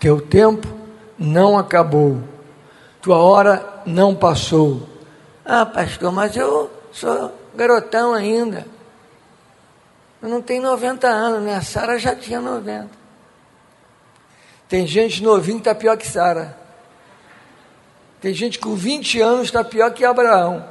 Teu tempo não acabou, tua hora não passou. Ah, pastor, mas eu sou garotão ainda. Eu não tenho 90 anos, né? A Sara já tinha 90. Tem gente novinha que está pior que Sara. Tem gente com 20 anos está pior que Abraão.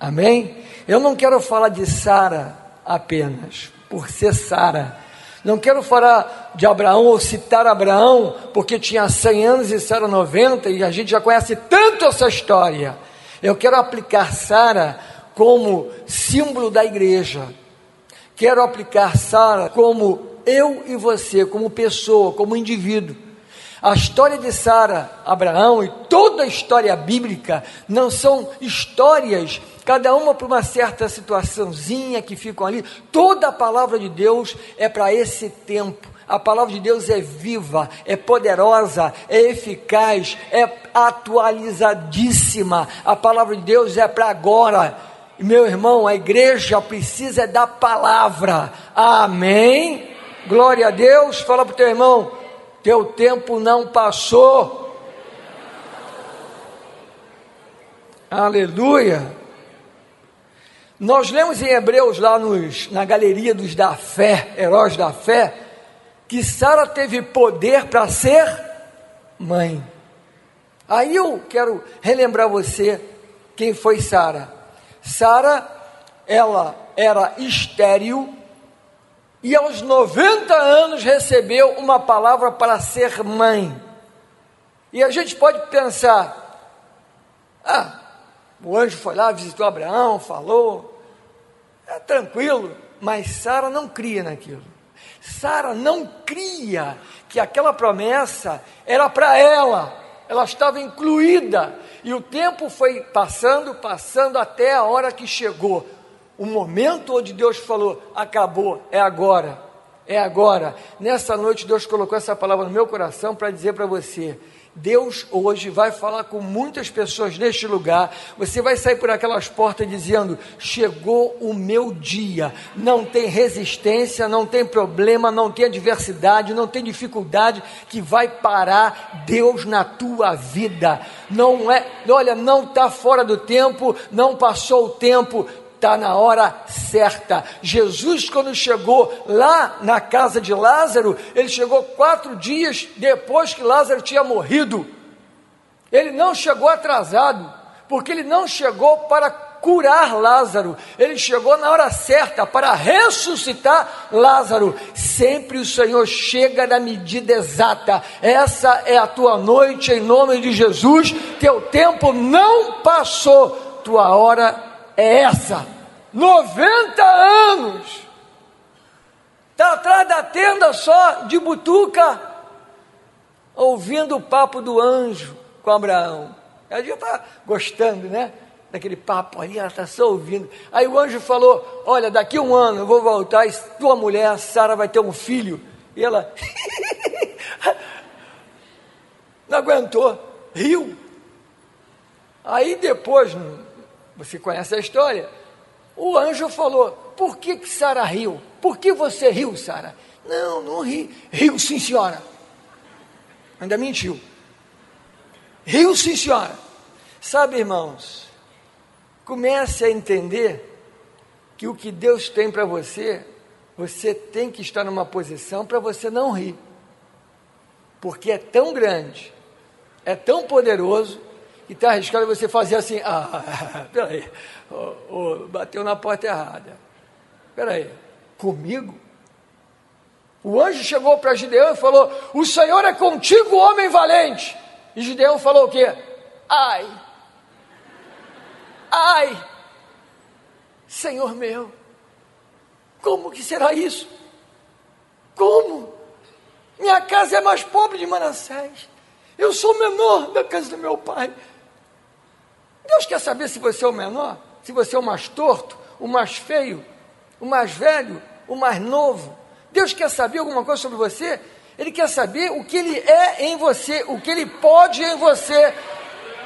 Amém? Eu não quero falar de Sara apenas, por ser Sara. Não quero falar de Abraão ou citar Abraão, porque tinha 100 anos e Sara 90, e a gente já conhece tanto essa história. Eu quero aplicar Sara como símbolo da igreja. Quero aplicar Sara como eu e você, como pessoa, como indivíduo. A história de Sara, Abraão e toda a história bíblica não são histórias, cada uma para uma certa situaçãozinha que ficam ali. Toda a palavra de Deus é para esse tempo. A palavra de Deus é viva, é poderosa, é eficaz, é atualizadíssima. A palavra de Deus é para agora. Meu irmão, a igreja precisa da palavra. Amém? Glória a Deus. Fala para o teu irmão: teu tempo não passou. Aleluia. Nós lemos em Hebreus, lá nos, na galeria dos da fé, heróis da fé, que Sara teve poder para ser mãe. Aí eu quero relembrar você quem foi Sara. Sara, ela era estéril e aos 90 anos recebeu uma palavra para ser mãe. E a gente pode pensar: ah, o anjo foi lá, visitou Abraão, falou, é tranquilo, mas Sara não cria naquilo. Sara não cria que aquela promessa era para ela, ela estava incluída, e o tempo foi passando, passando até a hora que chegou. O momento onde Deus falou: acabou, é agora, é agora. Nessa noite, Deus colocou essa palavra no meu coração para dizer para você: Deus hoje vai falar com muitas pessoas neste lugar. Você vai sair por aquelas portas dizendo: Chegou o meu dia. Não tem resistência, não tem problema, não tem adversidade, não tem dificuldade que vai parar Deus na tua vida. Não é, olha, não está fora do tempo, não passou o tempo está na hora certa. Jesus, quando chegou lá na casa de Lázaro, ele chegou quatro dias depois que Lázaro tinha morrido. Ele não chegou atrasado, porque ele não chegou para curar Lázaro, ele chegou na hora certa para ressuscitar Lázaro. Sempre o Senhor chega na medida exata. Essa é a tua noite, em nome de Jesus. Teu tempo não passou, tua hora é essa. 90 anos. Está atrás da tenda só de butuca, ouvindo o papo do anjo com Abraão. Ela já está gostando, né? Daquele papo ali, ela está só ouvindo. Aí o anjo falou: Olha, daqui um ano eu vou voltar e tua mulher, Sara, vai ter um filho. E ela não aguentou, riu. Aí depois, você conhece a história, o anjo falou: Por que, que Sara riu? Por que você riu, Sara? Não, não ri. Riu sim, senhora. Ainda mentiu. Riu sim, senhora. Sabe, irmãos, comece a entender que o que Deus tem para você, você tem que estar numa posição para você não rir. Porque é tão grande, é tão poderoso, que está arriscado você fazer assim, ah, peraí, oh, oh, bateu na porta errada. Peraí, comigo? O anjo chegou para Gideão e falou: O Senhor é contigo, homem valente. E Gideão falou o quê? Ai, ai, Senhor meu, como que será isso? Como? Minha casa é mais pobre de Manassés. Eu sou menor da casa do meu pai. Deus quer saber se você é o menor, se você é o mais torto, o mais feio, o mais velho, o mais novo. Deus quer saber alguma coisa sobre você? Ele quer saber o que ele é em você, o que ele pode em você.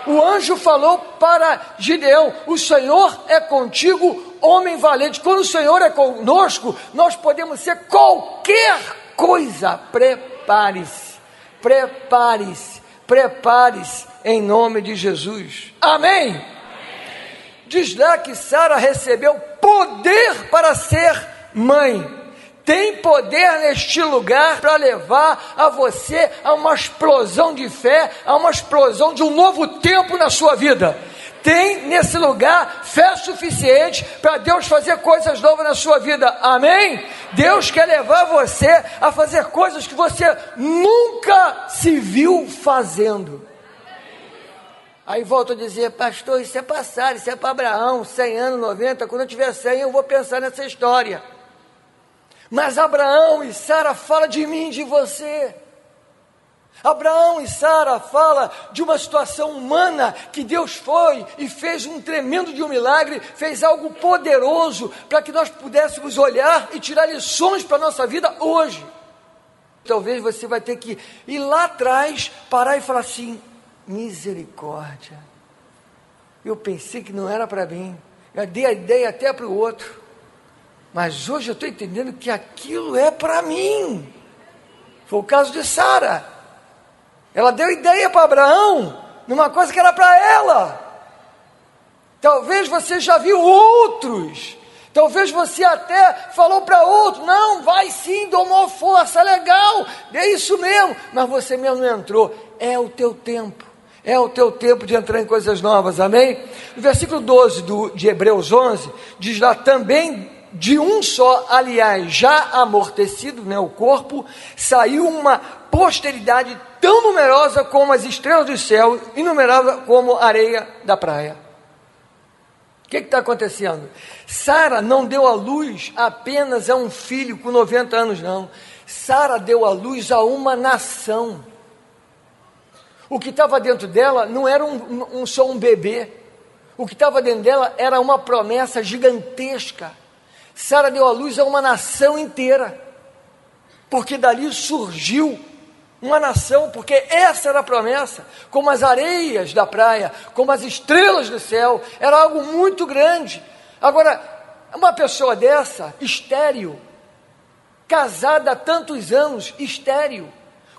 O anjo falou para Gideão: O Senhor é contigo, homem valente. Quando o Senhor é conosco, nós podemos ser qualquer coisa. Prepare-se, prepare-se, prepare-se em nome de Jesus. Amém? Amém. Diz lá que Sara recebeu poder para ser mãe tem poder neste lugar para levar a você a uma explosão de fé, a uma explosão de um novo tempo na sua vida. Tem nesse lugar fé suficiente para Deus fazer coisas novas na sua vida, amém? Deus quer levar você a fazer coisas que você nunca se viu fazendo. Aí volto a dizer, pastor, isso é passar, isso é para Abraão, 100 anos, 90, quando eu tiver 100 eu vou pensar nessa história. Mas Abraão e Sara fala de mim, de você. Abraão e Sara fala de uma situação humana que Deus foi e fez um tremendo de um milagre, fez algo poderoso para que nós pudéssemos olhar e tirar lições para a nossa vida hoje. Talvez você vai ter que ir lá atrás, parar e falar assim: misericórdia. Eu pensei que não era para mim. Eu dei a ideia até para o outro. Mas hoje eu estou entendendo que aquilo é para mim. Foi o caso de Sara. Ela deu ideia para Abraão, numa coisa que era para ela. Talvez você já viu outros. Talvez você até falou para outro, não, vai sim, domou força, legal, é isso mesmo, mas você mesmo não entrou. É o teu tempo, é o teu tempo de entrar em coisas novas, amém? No versículo 12 do, de Hebreus 11, diz lá também de um só, aliás, já amortecido, né, o corpo, saiu uma posteridade tão numerosa como as estrelas do céu, inumerável como a areia da praia. O que está acontecendo? Sara não deu à luz apenas a um filho com 90 anos, não. Sara deu à luz a uma nação. O que estava dentro dela não era um, um, só um bebê. O que estava dentro dela era uma promessa gigantesca Sara deu à luz a uma nação inteira, porque dali surgiu uma nação, porque essa era a promessa, como as areias da praia, como as estrelas do céu, era algo muito grande. Agora, uma pessoa dessa, estéril, casada há tantos anos, estéril,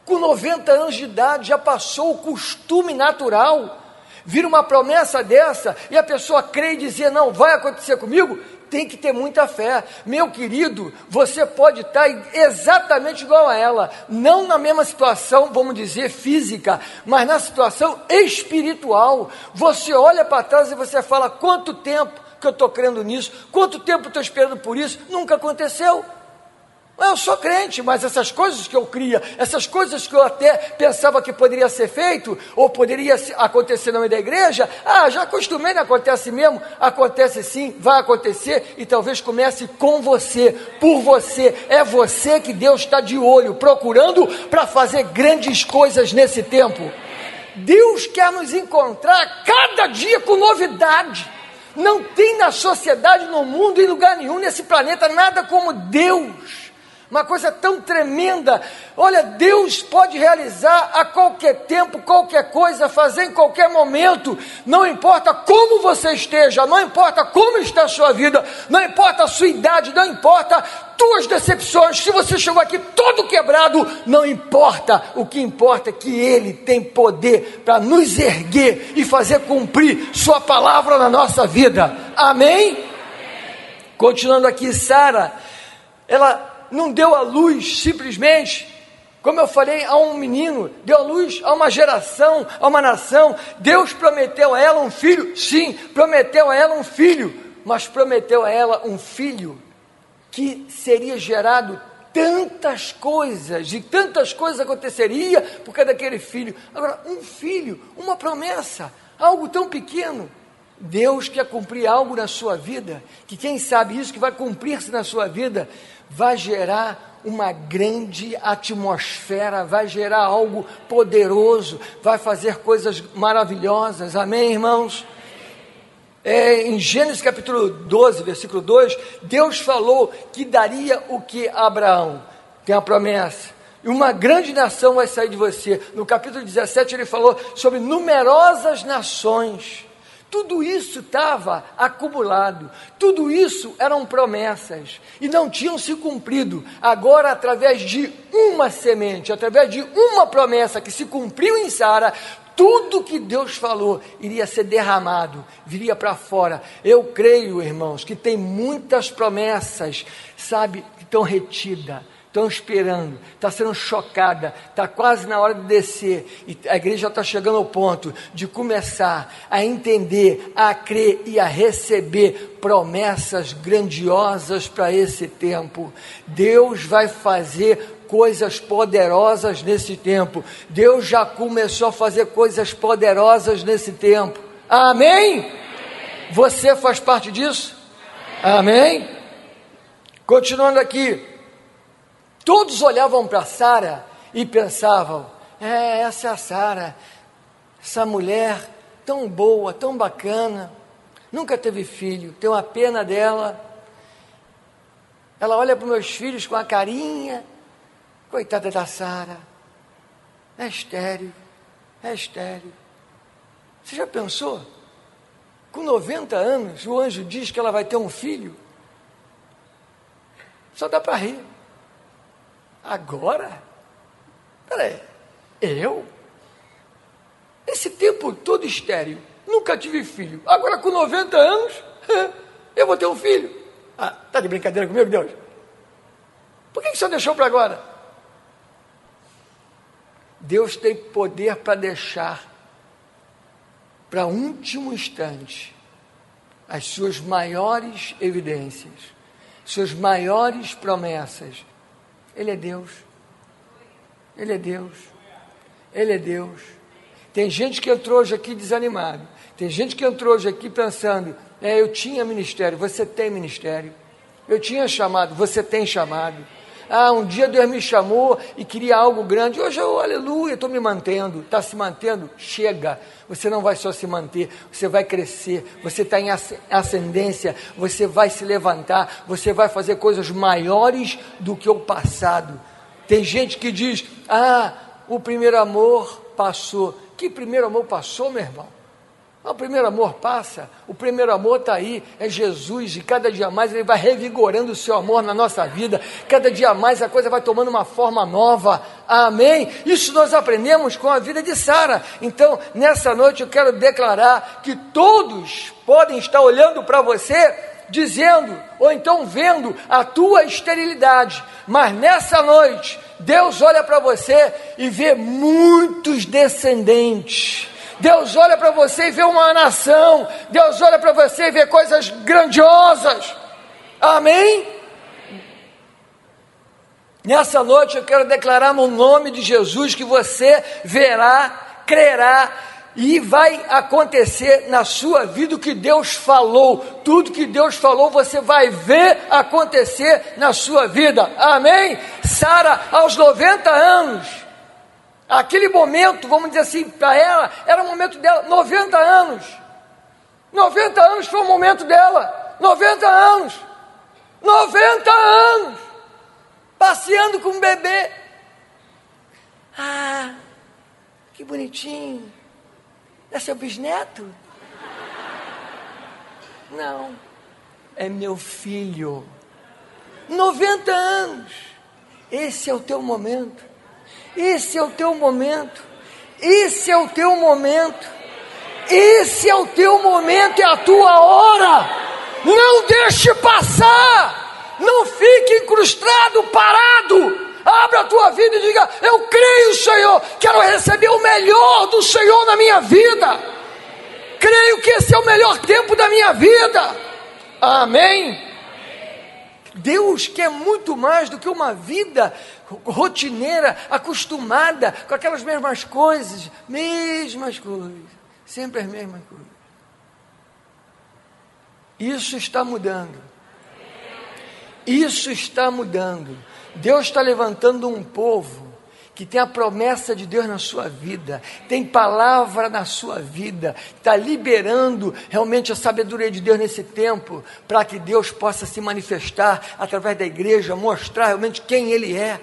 com 90 anos de idade, já passou o costume natural, vira uma promessa dessa e a pessoa crê e dizia: Não, vai acontecer comigo, tem que ter muita fé. Meu querido, você pode estar exatamente igual a ela, não na mesma situação, vamos dizer, física, mas na situação espiritual. Você olha para trás e você fala: quanto tempo que eu estou crendo nisso? Quanto tempo estou esperando por isso? Nunca aconteceu. Eu sou crente, mas essas coisas que eu cria, essas coisas que eu até pensava que poderia ser feito, ou poderia acontecer no meio da igreja, ah, já acostumei, não acontece mesmo, acontece sim, vai acontecer, e talvez comece com você, por você, é você que Deus está de olho, procurando para fazer grandes coisas nesse tempo. Deus quer nos encontrar cada dia com novidade. Não tem na sociedade, no mundo, em lugar nenhum, nesse planeta, nada como Deus uma coisa tão tremenda. Olha, Deus pode realizar a qualquer tempo, qualquer coisa, fazer em qualquer momento. Não importa como você esteja, não importa como está a sua vida, não importa a sua idade, não importa tuas decepções. Se você chegou aqui todo quebrado, não importa. O que importa é que Ele tem poder para nos erguer e fazer cumprir Sua palavra na nossa vida. Amém? Continuando aqui, Sara, ela não deu a luz simplesmente, como eu falei, a um menino, deu a luz a uma geração, a uma nação. Deus prometeu a ela um filho, sim, prometeu a ela um filho, mas prometeu a ela um filho que seria gerado tantas coisas, e tantas coisas aconteceria por causa daquele filho. Agora, um filho, uma promessa, algo tão pequeno. Deus quer cumprir algo na sua vida, que quem sabe isso que vai cumprir-se na sua vida, vai gerar uma grande atmosfera, vai gerar algo poderoso, vai fazer coisas maravilhosas. Amém, irmãos? É, em Gênesis capítulo 12, versículo 2, Deus falou que daria o que a Abraão? Tem a promessa. E uma grande nação vai sair de você. No capítulo 17, ele falou sobre numerosas nações Tudo isso estava acumulado, tudo isso eram promessas e não tinham se cumprido. Agora, através de uma semente, através de uma promessa que se cumpriu em Sara, tudo que Deus falou iria ser derramado, viria para fora. Eu creio, irmãos, que tem muitas promessas, sabe, que estão retidas estão esperando, está sendo chocada, está quase na hora de descer, e a igreja está chegando ao ponto de começar a entender, a crer e a receber promessas grandiosas para esse tempo. Deus vai fazer coisas poderosas nesse tempo. Deus já começou a fazer coisas poderosas nesse tempo. Amém? Você faz parte disso? Amém? Continuando aqui. Todos olhavam para Sara e pensavam: é, essa é a Sara, essa mulher tão boa, tão bacana, nunca teve filho, tem uma pena dela. Ela olha para os meus filhos com a carinha, coitada da Sara, é estéreo, é estéreo. Você já pensou? Com 90 anos, o anjo diz que ela vai ter um filho. Só dá para rir. Agora? Peraí, eu? Esse tempo todo estéreo, nunca tive filho. Agora com 90 anos, eu vou ter um filho. Ah, tá de brincadeira comigo, Deus? Por que, que o senhor deixou para agora? Deus tem poder para deixar para último instante as suas maiores evidências, suas maiores promessas ele é Deus. Ele é Deus. Ele é Deus. Tem gente que entrou hoje aqui desanimado. Tem gente que entrou hoje aqui pensando: é, eu tinha ministério, você tem ministério. Eu tinha chamado, você tem chamado. Ah, um dia Deus me chamou e queria algo grande. Hoje eu, aleluia, estou me mantendo. Está se mantendo? Chega. Você não vai só se manter, você vai crescer. Você está em ascendência. Você vai se levantar. Você vai fazer coisas maiores do que o passado. Tem gente que diz: Ah, o primeiro amor passou. Que primeiro amor passou, meu irmão? O primeiro amor passa, o primeiro amor está aí, é Jesus, e cada dia mais ele vai revigorando o seu amor na nossa vida, cada dia mais a coisa vai tomando uma forma nova, amém? Isso nós aprendemos com a vida de Sara. Então, nessa noite eu quero declarar que todos podem estar olhando para você, dizendo, ou então vendo a tua esterilidade, mas nessa noite, Deus olha para você e vê muitos descendentes Deus olha para você e vê uma nação. Deus olha para você e vê coisas grandiosas. Amém? Nessa noite eu quero declarar no nome de Jesus que você verá, crerá e vai acontecer na sua vida o que Deus falou. Tudo que Deus falou você vai ver acontecer na sua vida. Amém? Sara, aos 90 anos, Aquele momento, vamos dizer assim, para ela, era o momento dela, 90 anos. 90 anos foi o momento dela. 90 anos. 90 anos. Passeando com um bebê. Ah, que bonitinho. É seu bisneto? Não. É meu filho. 90 anos. Esse é o teu momento. Esse é o teu momento. Esse é o teu momento. Esse é o teu momento, é a tua hora. Não deixe passar. Não fique incrustado, parado. Abra a tua vida e diga: Eu creio, Senhor. Quero receber o melhor do Senhor na minha vida. Creio que esse é o melhor tempo da minha vida. Amém. Deus quer muito mais do que uma vida rotineira, acostumada com aquelas mesmas coisas, mesmas coisas, sempre as mesmas coisas. Isso está mudando. Isso está mudando. Deus está levantando um povo que tem a promessa de Deus na sua vida, tem palavra na sua vida, está liberando realmente a sabedoria de Deus nesse tempo, para que Deus possa se manifestar através da igreja, mostrar realmente quem Ele é.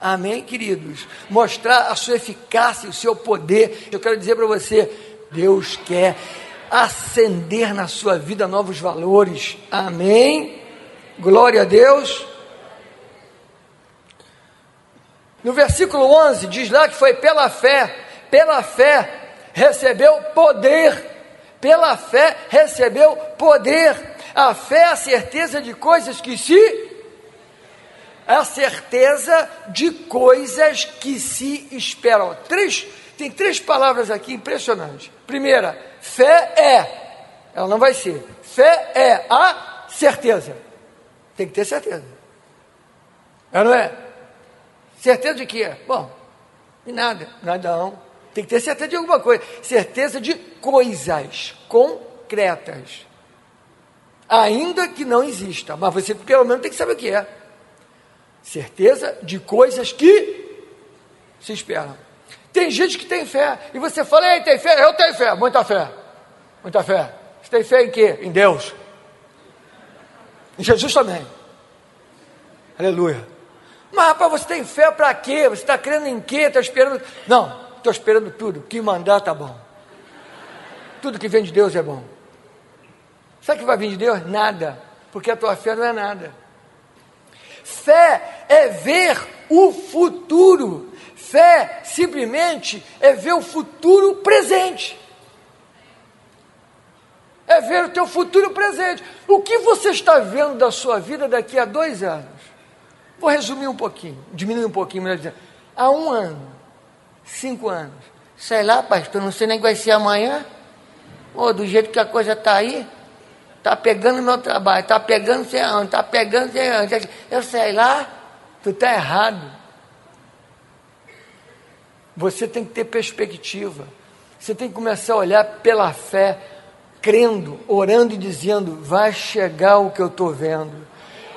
Amém, queridos? Mostrar a sua eficácia, o seu poder. Eu quero dizer para você: Deus quer acender na sua vida novos valores. Amém? Glória a Deus. No versículo 11 diz lá que foi pela fé, pela fé recebeu poder, pela fé recebeu poder. A fé é a certeza de coisas que se a certeza de coisas que se esperam. Três, tem três palavras aqui impressionantes. Primeira, fé é, ela não vai ser. Fé é a certeza. Tem que ter certeza. É, não é? Certeza de quê? Bom, de nada, nada não. Tem que ter certeza de alguma coisa. Certeza de coisas concretas. Ainda que não exista, mas você pelo menos tem que saber o que é. Certeza de coisas que se esperam. Tem gente que tem fé, e você fala, ei, tem fé? Eu tenho fé, muita fé. Muita fé. Você tem fé em quê? Em Deus. Em Jesus também. Aleluia. Mas rapaz, você tem fé para quê? Você está crendo em quê? Está esperando. Não, estou esperando tudo. Que mandar tá bom. Tudo que vem de Deus é bom. Sabe o que vai vir de Deus? Nada. Porque a tua fé não é nada. Fé é ver o futuro. Fé simplesmente é ver o futuro presente. É ver o teu futuro presente. O que você está vendo da sua vida daqui a dois anos? Vou resumir um pouquinho, diminuir um pouquinho, melhor dizendo. Há um ano, cinco anos. Sei lá, pastor, não sei nem que vai ser amanhã. Oh, do jeito que a coisa está aí, está pegando meu trabalho, está pegando sei aonde, está pegando sei aonde. Eu sei lá, tu está errado. Você tem que ter perspectiva. Você tem que começar a olhar pela fé, crendo, orando e dizendo: vai chegar o que eu estou vendo.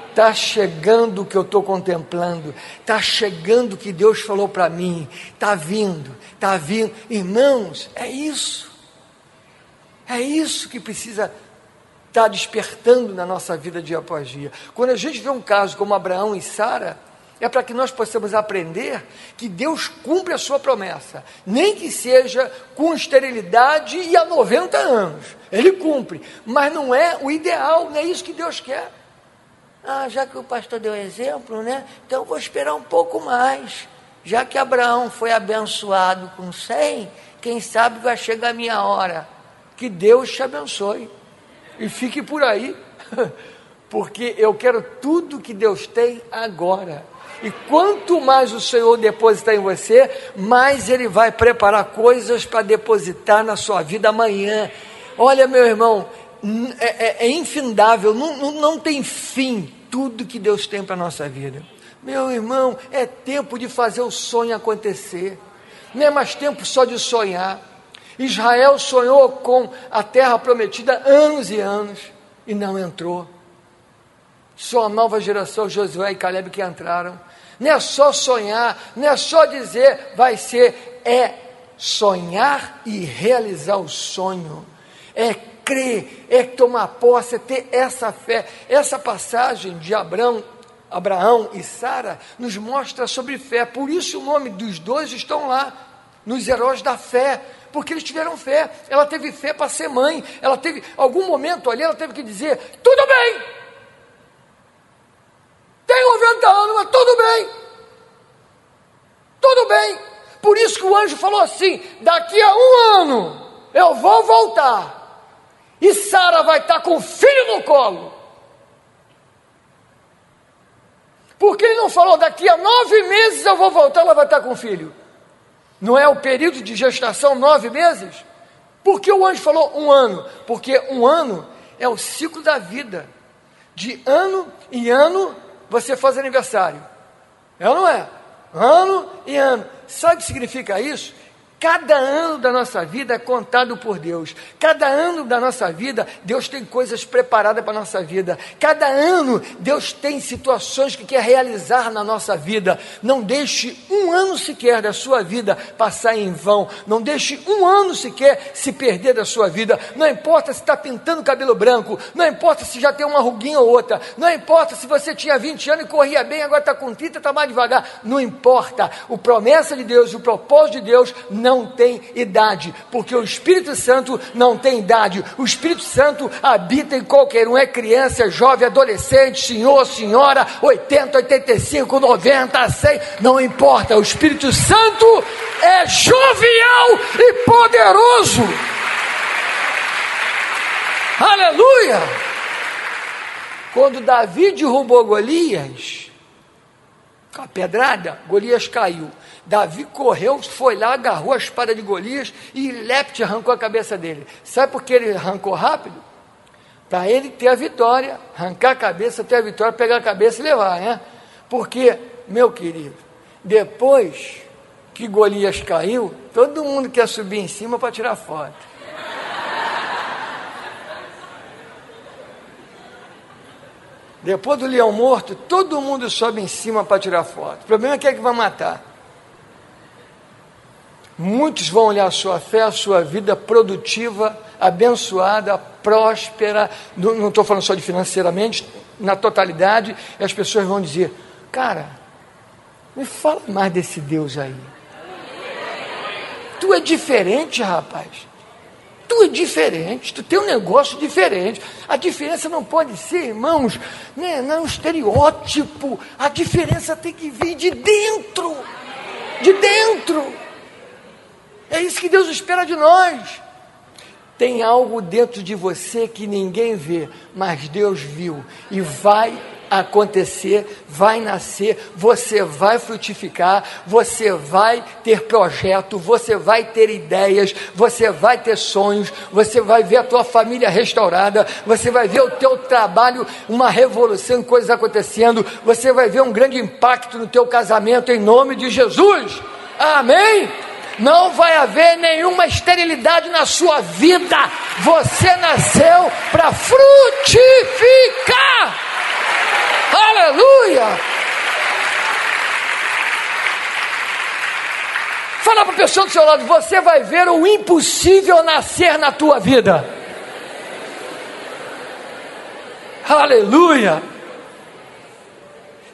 Está chegando o que eu estou contemplando, está chegando o que Deus falou para mim, está vindo, está vindo. Irmãos, é isso, é isso que precisa está despertando na nossa vida dia após dia. Quando a gente vê um caso como Abraão e Sara, é para que nós possamos aprender que Deus cumpre a sua promessa, nem que seja com esterilidade e há 90 anos. Ele cumpre, mas não é o ideal, não é isso que Deus quer. Ah, já que o pastor deu exemplo, né? Então eu vou esperar um pouco mais. Já que Abraão foi abençoado com 100, quem sabe vai chegar a minha hora. Que Deus te abençoe e fique por aí, porque eu quero tudo que Deus tem agora. E quanto mais o Senhor depositar em você, mais Ele vai preparar coisas para depositar na sua vida amanhã. Olha, meu irmão, é, é, é infindável, não, não, não tem fim tudo que Deus tem para a nossa vida. Meu irmão, é tempo de fazer o sonho acontecer. Não é mais tempo só de sonhar. Israel sonhou com a terra prometida anos e anos e não entrou. Só a nova geração, Josué e Caleb, que entraram. Não é só sonhar, não é só dizer vai ser, é sonhar e realizar o sonho. É crer, é tomar posse, é ter essa fé. Essa passagem de Abraão, Abraão e Sara nos mostra sobre fé. Por isso o nome dos dois estão lá, nos heróis da fé porque eles tiveram fé. Ela teve fé para ser mãe. Ela teve, algum momento ali, ela teve que dizer: tudo bem. Tem 90 anos, mas tudo bem. Tudo bem. Por isso que o anjo falou assim: daqui a um ano eu vou voltar. E Sara vai estar com o filho no colo. Porque ele não falou, daqui a nove meses eu vou voltar, ela vai estar com o filho. Não é o período de gestação nove meses? Por que o anjo falou um ano? Porque um ano é o ciclo da vida. De ano em ano você faz aniversário. É ou não é? Ano e ano. Sabe o que significa isso? Cada ano da nossa vida é contado por Deus. Cada ano da nossa vida, Deus tem coisas preparadas para a nossa vida. Cada ano, Deus tem situações que quer realizar na nossa vida. Não deixe um ano sequer da sua vida passar em vão. Não deixe um ano sequer se perder da sua vida. Não importa se está pintando cabelo branco. Não importa se já tem uma ruguinha ou outra. Não importa se você tinha 20 anos e corria bem, agora está com 30, está mais devagar. Não importa. O promessa de Deus, o propósito de Deus, não não tem idade, porque o Espírito Santo não tem idade. O Espírito Santo habita em qualquer um, é criança, é jovem, adolescente, senhor, senhora, 80, 85, 90, 100, não importa. O Espírito Santo é jovial e poderoso. Aleluia! Quando Davi derrubou Golias, com a pedrada, Golias caiu. Davi correu, foi lá, agarrou a espada de Golias e Lepte arrancou a cabeça dele. Sabe por que ele arrancou rápido? Para ele ter a vitória, arrancar a cabeça, ter a vitória, pegar a cabeça e levar, né? Porque, meu querido, depois que Golias caiu, todo mundo quer subir em cima para tirar foto. Depois do leão morto, todo mundo sobe em cima para tirar foto. O problema é quem é que vai matar. Muitos vão olhar a sua fé, a sua vida produtiva, abençoada, próspera. Não estou falando só de financeiramente, na totalidade. E as pessoas vão dizer: Cara, me fala mais desse Deus aí. Tu é diferente, rapaz. Tu é diferente, tu tem um negócio diferente. A diferença não pode ser, irmãos, né, não é um estereótipo. A diferença tem que vir de dentro. De dentro. É isso que Deus espera de nós. Tem algo dentro de você que ninguém vê, mas Deus viu e vai acontecer, vai nascer, você vai frutificar, você vai ter projeto, você vai ter ideias, você vai ter sonhos, você vai ver a tua família restaurada, você vai ver o teu trabalho, uma revolução, coisas acontecendo, você vai ver um grande impacto no teu casamento em nome de Jesus. Amém? Não vai haver nenhuma esterilidade na sua vida. Você nasceu para frutificar. Aleluia! Fala para a pessoa do seu lado, você vai ver o impossível nascer na tua vida. Aleluia!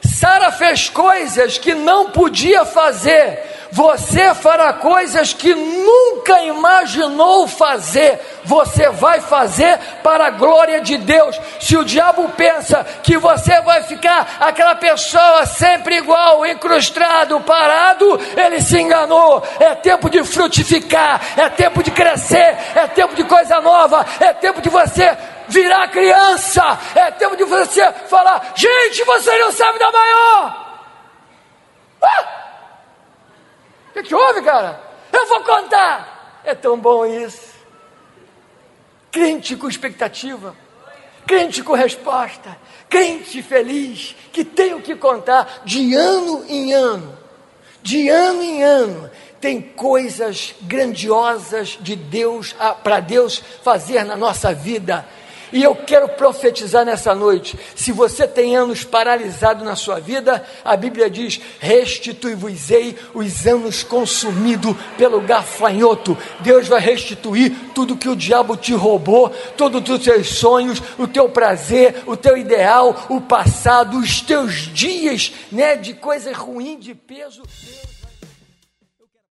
Sara fez coisas que não podia fazer você fará coisas que nunca imaginou fazer. Você vai fazer para a glória de Deus. Se o diabo pensa que você vai ficar aquela pessoa sempre igual, incrustado, parado, ele se enganou. É tempo de frutificar, é tempo de crescer, é tempo de coisa nova, é tempo de você virar criança, é tempo de você falar: gente, você não sabe da maior. Ah! Que, que houve, cara? Eu vou contar. É tão bom isso. Crente com expectativa, crente com resposta, crente feliz, que tem o que contar de ano em ano, de ano em ano. Tem coisas grandiosas de Deus para Deus fazer na nossa vida e eu quero profetizar nessa noite: se você tem anos paralisados na sua vida, a Bíblia diz: restitui-vos-ei os anos consumidos pelo gafanhoto. Deus vai restituir tudo que o diabo te roubou, todos os teus sonhos, o teu prazer, o teu ideal, o passado, os teus dias né, de coisa ruim, de peso. Deus